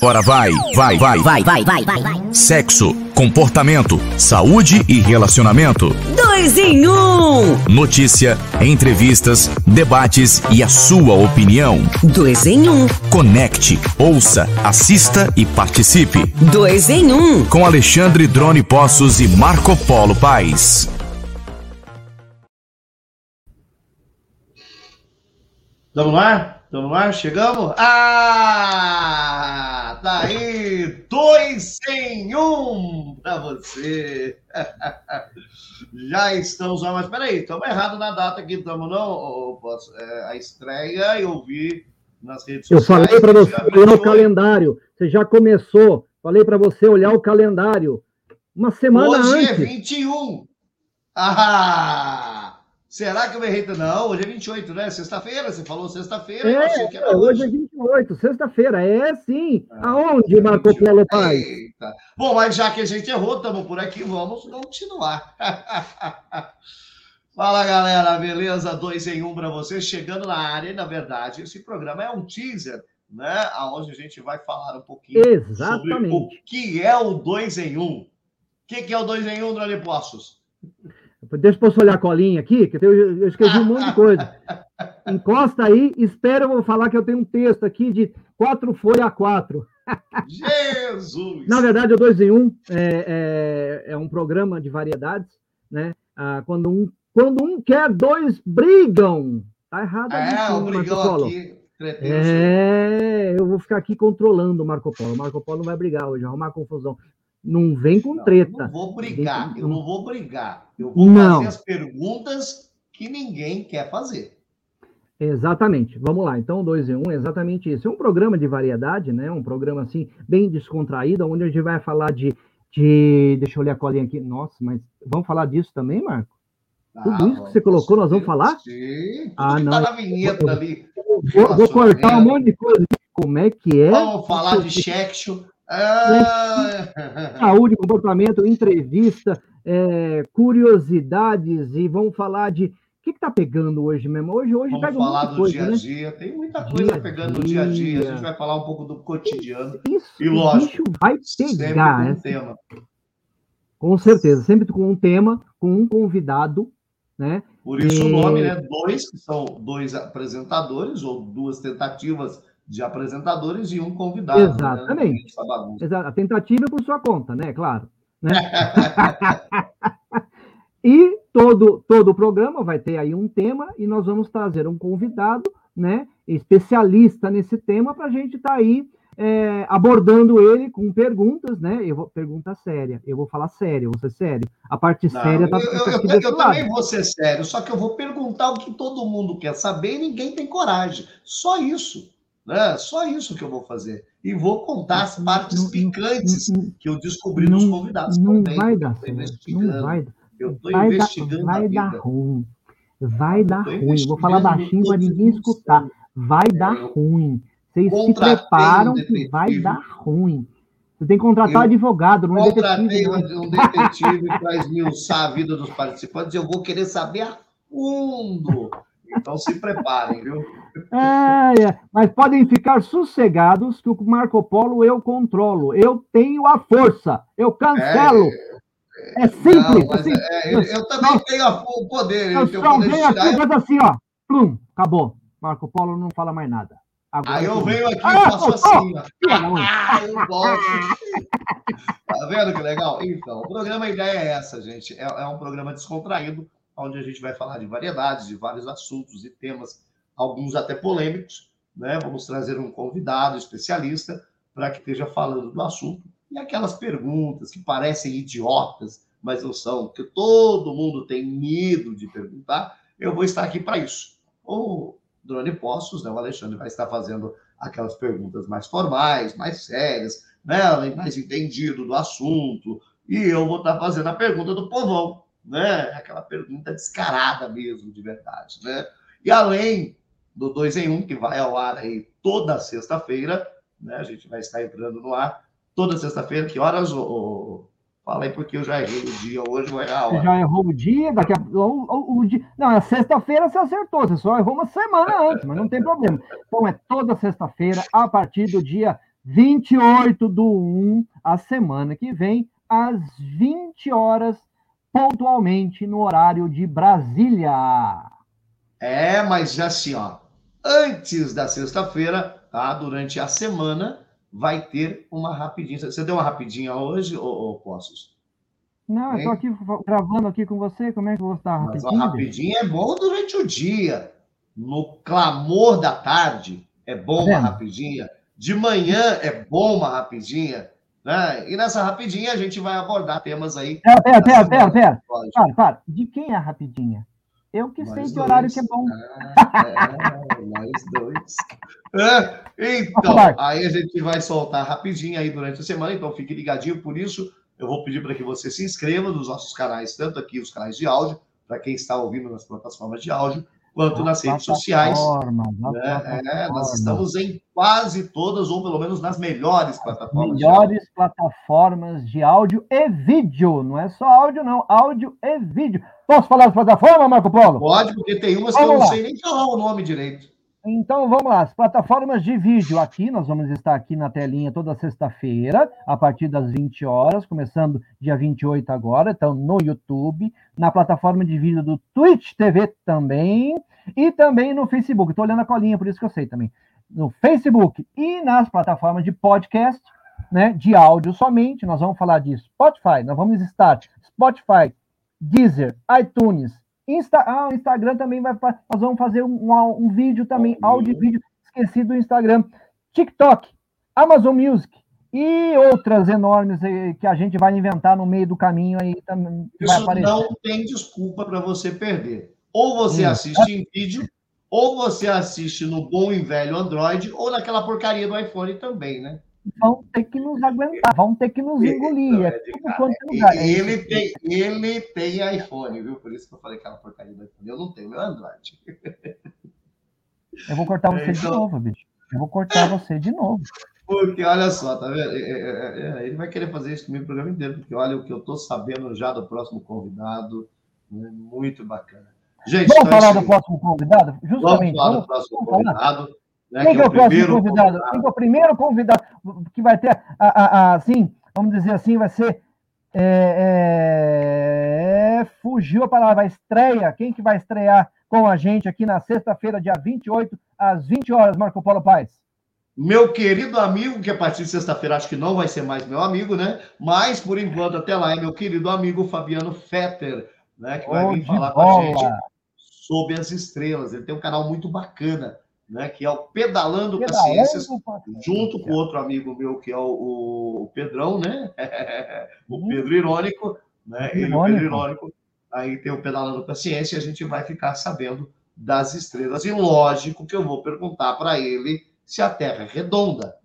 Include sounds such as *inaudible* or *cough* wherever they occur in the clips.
Agora vai, vai, vai, vai, vai, vai, vai, vai. Sexo, comportamento, saúde e relacionamento. Dois em um. Notícia, entrevistas, debates e a sua opinião. Dois em um. Conecte, ouça, assista e participe. Dois em um. Com Alexandre Drone Possos e Marco Polo Paz. Ar? Estamos no ar? Chegamos? Ah! Tá aí! Dois em um para você! *laughs* Já estamos lá, mas peraí, estamos errados na data aqui, estamos não? É, a estreia eu vi nas redes sociais. Eu falei para você olhar o calendário. Você já começou. Falei para você olhar o calendário. Uma semana Hoje antes. Hoje é 21. Ah! Será que eu errei? Não, hoje é 28, né? Sexta-feira, você falou sexta-feira. É, hoje. hoje é 28, sexta-feira. É sim. Ah, Aonde, Marco Polo Pai? Eita. Bom, mas já que a gente errou, estamos por aqui, vamos continuar. *laughs* Fala, galera, beleza? Dois em um para você, chegando na área. E, na verdade, esse programa é um teaser, né? Onde a gente vai falar um pouquinho Exatamente. sobre o que é o dois em um. O que, que é o dois em um, Drone Postos? Deixa eu posso olhar a colinha aqui, que eu, eu escrevi um monte de coisa. Encosta aí, espera eu vou falar que eu tenho um texto aqui de quatro folha a quatro. Jesus! Na verdade, o dois em um é, é, é um programa de variedades, né? Ah, quando, um, quando um quer, dois brigam. Tá errado. É, o brigão aqui. É, eu vou ficar aqui controlando o Marco Polo. O Marco Polo não vai brigar hoje, arrumar confusão. Não vem com treta. Não, eu não vou brigar, eu não vou brigar. Eu vou não. fazer as perguntas que ninguém quer fazer. Exatamente. Vamos lá. Então, dois em um exatamente isso. É um programa de variedade, né? Um programa assim bem descontraído, onde a gente vai falar de, de... deixa eu olhar a colinha aqui. Nossa, mas vamos falar disso também, Marco? Ah, Tudo isso que você colocou, nós vamos falar? Sim. Ah, não. Tá na vinheta eu, ali. Vou, vou cortar um monte de coisa. Como é que é? Vamos falar de Shekshon. Ah. *laughs* Saúde, comportamento, entrevista, é, curiosidades e vamos falar de. O que está pegando hoje mesmo? Hoje, hoje vamos pega falar do coisa, dia a né? dia. Tem muita coisa dia pegando no dia a dia. A gente vai falar um pouco do cotidiano. Isso, e lógico, vai pegar. Com, um tema. com certeza, sempre com um tema, com um convidado, né? Por isso e... o nome, né? Dois, que são dois apresentadores, ou duas tentativas de apresentadores e um convidado. Né? Exatamente. Né? A tentativa é por sua conta, né? Claro. Né? *laughs* e todo, todo o programa vai ter aí um tema e nós vamos trazer um convidado, né? Especialista nesse tema para a gente estar tá aí é, abordando ele com perguntas, né? Eu vou pergunta séria, eu vou falar sério, ser sério. A parte Não, séria tá. Eu, eu, eu, eu também vou ser sério, só que eu vou perguntar o que todo mundo quer saber e ninguém tem coragem. Só isso. Né? Só isso que eu vou fazer. E vou contar as partes picantes que eu descobri nos convidados não também. Vai dar não vai Eu estou investigando. Vai dar ruim. Vai dar ruim. Vou falar baixinho para ninguém escutar. Vai é, dar ruim. Vocês se preparam que vai dar ruim. Você tem que contratar eu advogado, não é detetive. Contratei um detetive para esmiuçar a vida dos participantes. Eu vou querer saber a fundo então se preparem, viu? É, é, mas podem ficar sossegados que o Marco Polo eu controlo. Eu tenho a força. Eu cancelo. É, é simples. Não, assim, é, eu, eu, também tenho o poder. Eu só venho aqui e faço assim, ó. Plum, acabou. Marco Polo não fala mais nada. Agora Aí eu venho aqui e ah, faço assim, ó. Ah, *laughs* eu gosto. tá vendo que legal? Então, o programa, a ideia é essa, gente. É, é um programa descontraído onde a gente vai falar de variedades, de vários assuntos e temas, alguns até polêmicos. Né? Vamos trazer um convidado especialista para que esteja falando do assunto e aquelas perguntas que parecem idiotas, mas não são, porque todo mundo tem medo de perguntar. Eu vou estar aqui para isso. O Drone Postos, né, o Alexandre vai estar fazendo aquelas perguntas mais formais, mais sérias, né, mais entendido do assunto, e eu vou estar fazendo a pergunta do povão, né? Aquela pergunta descarada mesmo, de verdade, né? E além do 2 em 1, um, que vai ao ar aí toda sexta-feira, né? A gente vai estar entrando no ar toda sexta-feira. Que horas, ô, Fala aí, porque eu já errei o dia hoje, vai errar a já errou o dia, daqui a o, o, o dia. Não, é sexta-feira você acertou, você só errou uma semana antes, mas não tem problema. Então é toda sexta-feira, a partir do dia 28 do 1, a semana que vem, às 20 horas, pontualmente, no horário de Brasília. É, mas assim, ó, antes da sexta-feira, tá? Durante a semana, vai ter uma rapidinha. Você deu uma rapidinha hoje, ô, ô? Não, eu tô aqui gravando aqui com você, como é que eu vou estar rapidinho? Mas a rapidinha é bom durante o dia. No clamor da tarde, é bom uma rapidinha. De manhã é bom uma rapidinha. Né? E nessa rapidinha a gente vai abordar temas aí. Pera, pera, pera, pera, pera. Para, para. De quem é a rapidinha? Eu que sei que horário que é bom. É, nós dois. É, então, aí a gente vai soltar rapidinho aí durante a semana, então fique ligadinho. Por isso, eu vou pedir para que você se inscreva nos nossos canais, tanto aqui os canais de áudio, para quem está ouvindo nas plataformas de áudio, quanto nas redes sociais. Né? É, nós estamos em quase todas, ou pelo menos nas melhores plataformas. Melhores de plataformas de áudio e vídeo. Não é só áudio, não. Áudio e vídeo. Posso falar das plataformas, Marco Polo? Pode, porque tem umas vamos que eu não lá. sei nem falar o nome direito. Então vamos lá, as plataformas de vídeo aqui, nós vamos estar aqui na telinha toda sexta-feira, a partir das 20 horas, começando dia 28 agora, então no YouTube, na plataforma de vídeo do Twitch TV também, e também no Facebook. Estou olhando a colinha, por isso que eu sei também. No Facebook e nas plataformas de podcast, né, de áudio somente, nós vamos falar de Spotify, nós vamos estar Spotify, Deezer, iTunes, Insta, ah, o Instagram também vai. Nós vamos fazer um, um, vídeo também, áudio e vídeo, esqueci do Instagram. TikTok, Amazon Music e outras enormes eh, que a gente vai inventar no meio do caminho aí também. Isso não tem desculpa para você perder. Ou você assiste em vídeo, ou você assiste no bom e velho Android, ou naquela porcaria do iPhone também, né? Vão ter que nos aguentar, vão ter que nos engolir. É é ele, tem, ele tem iPhone, viu? Por isso que eu falei aquela porcaria do iPhone. Eu não tenho, meu Android. Eu vou cortar você então... de novo, bicho. Eu vou cortar você de novo. Porque, olha só, tá vendo? É, ele vai querer fazer isso comigo o programa inteiro, porque olha o que eu estou sabendo já do próximo convidado. Né? Muito bacana. Gente, vamos então falar do próximo convidado? Justamente. Vamos falar do próximo convidado. Né, Quem que é, é o próximo convidado? convidado? Quem é o primeiro convidado que vai ter, a, a, a, assim, vamos dizer assim, vai ser. É, é, fugiu a palavra, estreia. Quem que vai estrear com a gente aqui na sexta-feira, dia 28, às 20 horas, Marco Polo Paz? Meu querido amigo, que a partir de sexta-feira acho que não vai ser mais meu amigo, né? Mas, por enquanto, até lá, é meu querido amigo Fabiano Fetter, né? Que vai vir falar bola. com a gente sobre as estrelas. Ele tem um canal muito bacana né, que é o Pedalando, Pedalando Paciências, junto com outro amigo meu, que é o, o Pedrão, né? *laughs* o uhum. Pedro Irônico, né? Ele, o Pedro Irônico. Aí tem o Pedalando Paciência e a gente vai ficar sabendo das estrelas. E lógico que eu vou perguntar para ele se a Terra é redonda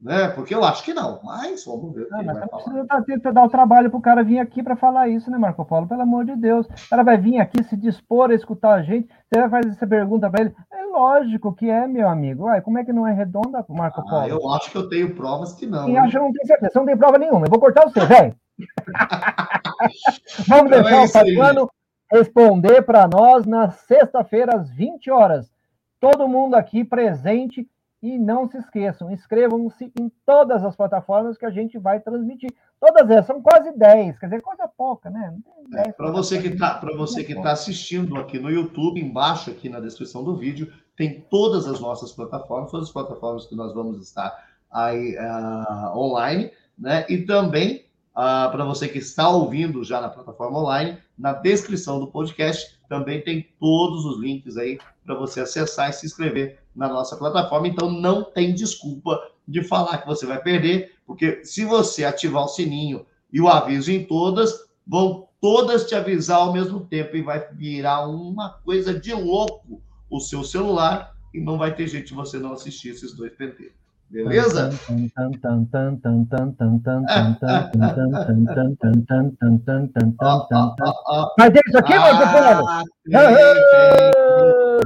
né? Porque eu acho que não, mas vamos ver não, ele vai falar. Precisa dar o trabalho para o cara vir aqui para falar isso, né, Marco Paulo? Pelo amor de Deus. O cara vai vir aqui se dispor a escutar a gente, você vai fazer essa pergunta para ele. Lógico que é, meu amigo. Ué, como é que não é redonda, Marco Paulo? Ah, eu acho que eu tenho provas que não. E acho que não tem certeza, você não tem prova nenhuma. Eu vou cortar você, velho. *laughs* vamos então deixar é o Fabiano responder para nós na sexta-feira, às 20 horas. Todo mundo aqui presente e não se esqueçam, inscrevam-se em todas as plataformas que a gente vai transmitir. Todas elas, são quase 10, quer dizer, coisa pouca, né? É, para você que está para você que está assistindo aqui no YouTube, embaixo aqui na descrição do vídeo, tem todas as nossas plataformas, todas as plataformas que nós vamos estar aí uh, online, né? E também uh, para você que está ouvindo já na plataforma online, na descrição do podcast também tem todos os links aí para você acessar e se inscrever na nossa plataforma. Então não tem desculpa de falar que você vai perder, porque se você ativar o sininho e o aviso em todas, vão todas te avisar ao mesmo tempo e vai virar uma coisa de louco o seu celular e não vai ter jeito de você não assistir esses dois penteiros. Beleza? Mas é isso aqui, Marco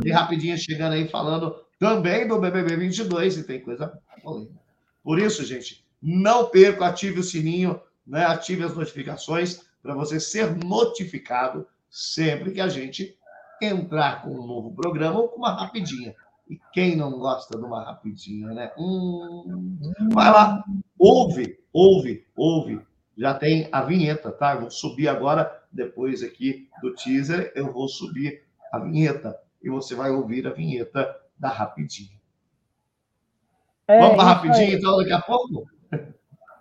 E rapidinho chegando aí falando também do BBB 22 e tem coisa polêmica. Por isso, gente, não perca, ative o sininho, né? ative as notificações para você ser notificado sempre que a gente entrar com um novo programa ou com uma rapidinha. E quem não gosta de uma rapidinha, né? Hum, vai lá, ouve, ouve, ouve. Já tem a vinheta, tá? Eu vou subir agora, depois aqui do teaser, eu vou subir a vinheta. E você vai ouvir a vinheta da rapidinha. É, vamos para rapidinho, então, daqui a pouco?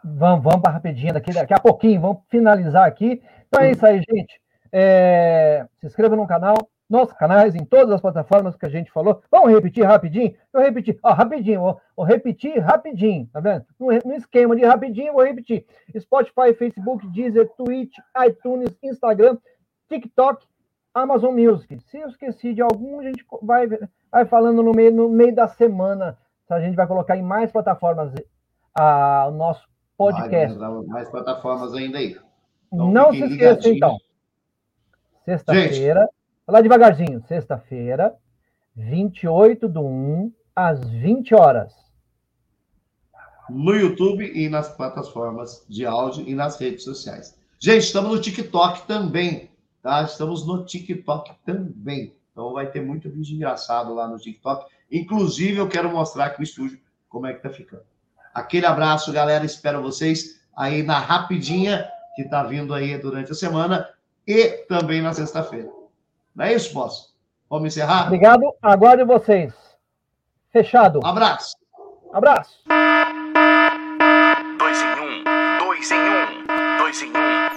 Vamos, vamos para rapidinho daqui, daqui a pouquinho, vamos finalizar aqui. Então é isso aí, gente. É, se inscreva no canal, nossos canais, em todas as plataformas que a gente falou. Vamos repetir rapidinho? Eu repetir, ó, rapidinho, vou, vou repetir rapidinho, tá vendo? No, no, esquema de rapidinho, vou repetir. Spotify, Facebook, Deezer, Twitch, iTunes, Instagram, TikTok, Amazon Music. Se eu esqueci de algum, a gente vai, vai falando no meio, no meio da semana. A gente vai colocar em mais plataformas a, o nosso podcast. Mais, mais plataformas ainda aí. Então, Não se esqueça, então. Sexta-feira. Falar devagarzinho. Sexta-feira, 28 do 1, às 20 horas. No YouTube e nas plataformas de áudio e nas redes sociais. Gente, estamos no TikTok também, tá? Estamos no TikTok também. Então vai ter muito vídeo engraçado lá no TikTok. Inclusive, eu quero mostrar aqui o estúdio como é que tá ficando. Aquele abraço, galera. Espero vocês aí na rapidinha que tá vindo aí durante a semana e também na sexta-feira. Não é isso, posso? Vamos encerrar? Obrigado. Aguardo vocês. Fechado. Abraço. Abraço. Dois em um. Dois em um. Dois em um.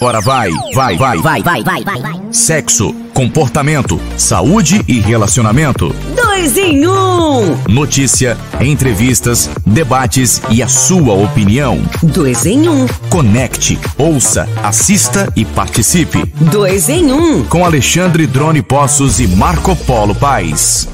Bora vai, vai, vai, vai, vai, vai, vai, vai. Sexo, comportamento, saúde e relacionamento. Dois em um. Notícia, entrevistas, debates e a sua opinião. Dois em um. Conecte, ouça, assista e participe. Dois em um. Com Alexandre Drone Poços e Marco Polo Paz.